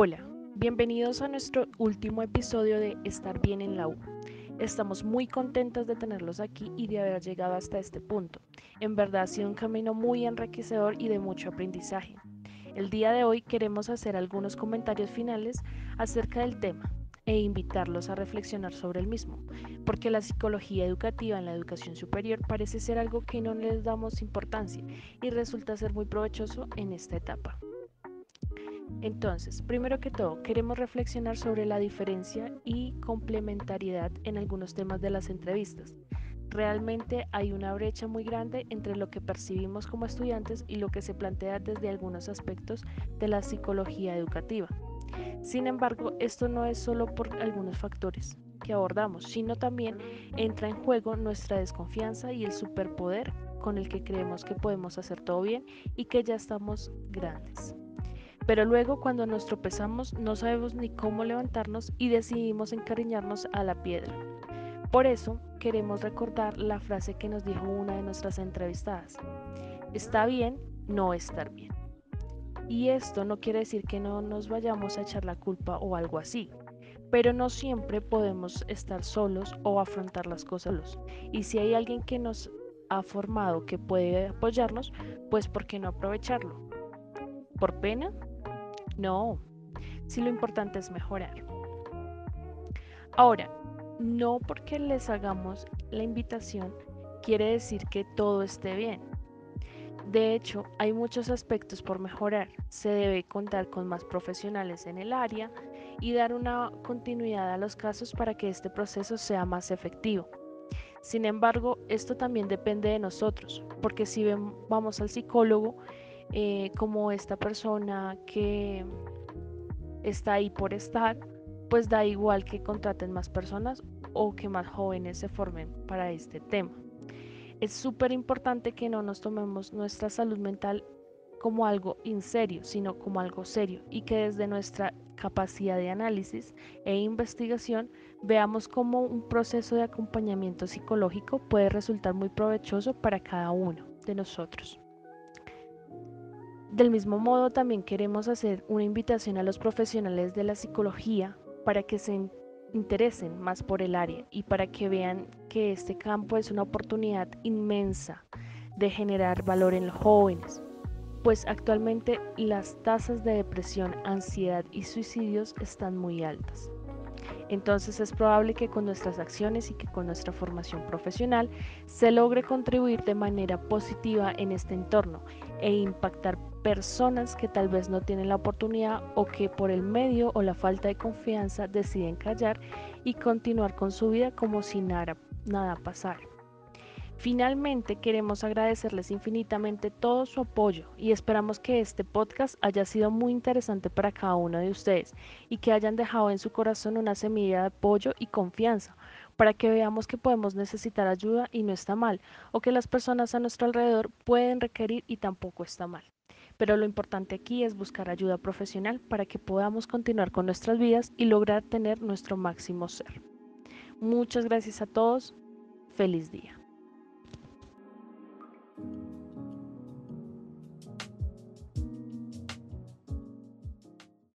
Hola, bienvenidos a nuestro último episodio de Estar bien en la U. Estamos muy contentos de tenerlos aquí y de haber llegado hasta este punto. En verdad ha sido un camino muy enriquecedor y de mucho aprendizaje. El día de hoy queremos hacer algunos comentarios finales acerca del tema e invitarlos a reflexionar sobre el mismo, porque la psicología educativa en la educación superior parece ser algo que no les damos importancia y resulta ser muy provechoso en esta etapa. Entonces, primero que todo, queremos reflexionar sobre la diferencia y complementariedad en algunos temas de las entrevistas. Realmente hay una brecha muy grande entre lo que percibimos como estudiantes y lo que se plantea desde algunos aspectos de la psicología educativa. Sin embargo, esto no es solo por algunos factores que abordamos, sino también entra en juego nuestra desconfianza y el superpoder con el que creemos que podemos hacer todo bien y que ya estamos grandes. Pero luego cuando nos tropezamos no sabemos ni cómo levantarnos y decidimos encariñarnos a la piedra. Por eso queremos recordar la frase que nos dijo una de nuestras entrevistadas. Está bien no estar bien. Y esto no quiere decir que no nos vayamos a echar la culpa o algo así, pero no siempre podemos estar solos o afrontar las cosas solos. Y si hay alguien que nos ha formado que puede apoyarnos, pues ¿por qué no aprovecharlo? ¿Por pena? No, si lo importante es mejorar. Ahora, no porque les hagamos la invitación quiere decir que todo esté bien. De hecho, hay muchos aspectos por mejorar. Se debe contar con más profesionales en el área y dar una continuidad a los casos para que este proceso sea más efectivo. Sin embargo, esto también depende de nosotros, porque si vamos al psicólogo, eh, como esta persona que está ahí por estar, pues da igual que contraten más personas o que más jóvenes se formen para este tema. Es súper importante que no nos tomemos nuestra salud mental como algo in serio, sino como algo serio y que desde nuestra capacidad de análisis e investigación veamos cómo un proceso de acompañamiento psicológico puede resultar muy provechoso para cada uno de nosotros. Del mismo modo, también queremos hacer una invitación a los profesionales de la psicología para que se interesen más por el área y para que vean que este campo es una oportunidad inmensa de generar valor en los jóvenes, pues actualmente las tasas de depresión, ansiedad y suicidios están muy altas. Entonces es probable que con nuestras acciones y que con nuestra formación profesional se logre contribuir de manera positiva en este entorno e impactar personas que tal vez no tienen la oportunidad o que por el medio o la falta de confianza deciden callar y continuar con su vida como si nada, nada pasara. Finalmente, queremos agradecerles infinitamente todo su apoyo y esperamos que este podcast haya sido muy interesante para cada uno de ustedes y que hayan dejado en su corazón una semilla de apoyo y confianza para que veamos que podemos necesitar ayuda y no está mal, o que las personas a nuestro alrededor pueden requerir y tampoco está mal. Pero lo importante aquí es buscar ayuda profesional para que podamos continuar con nuestras vidas y lograr tener nuestro máximo ser. Muchas gracias a todos. Feliz día.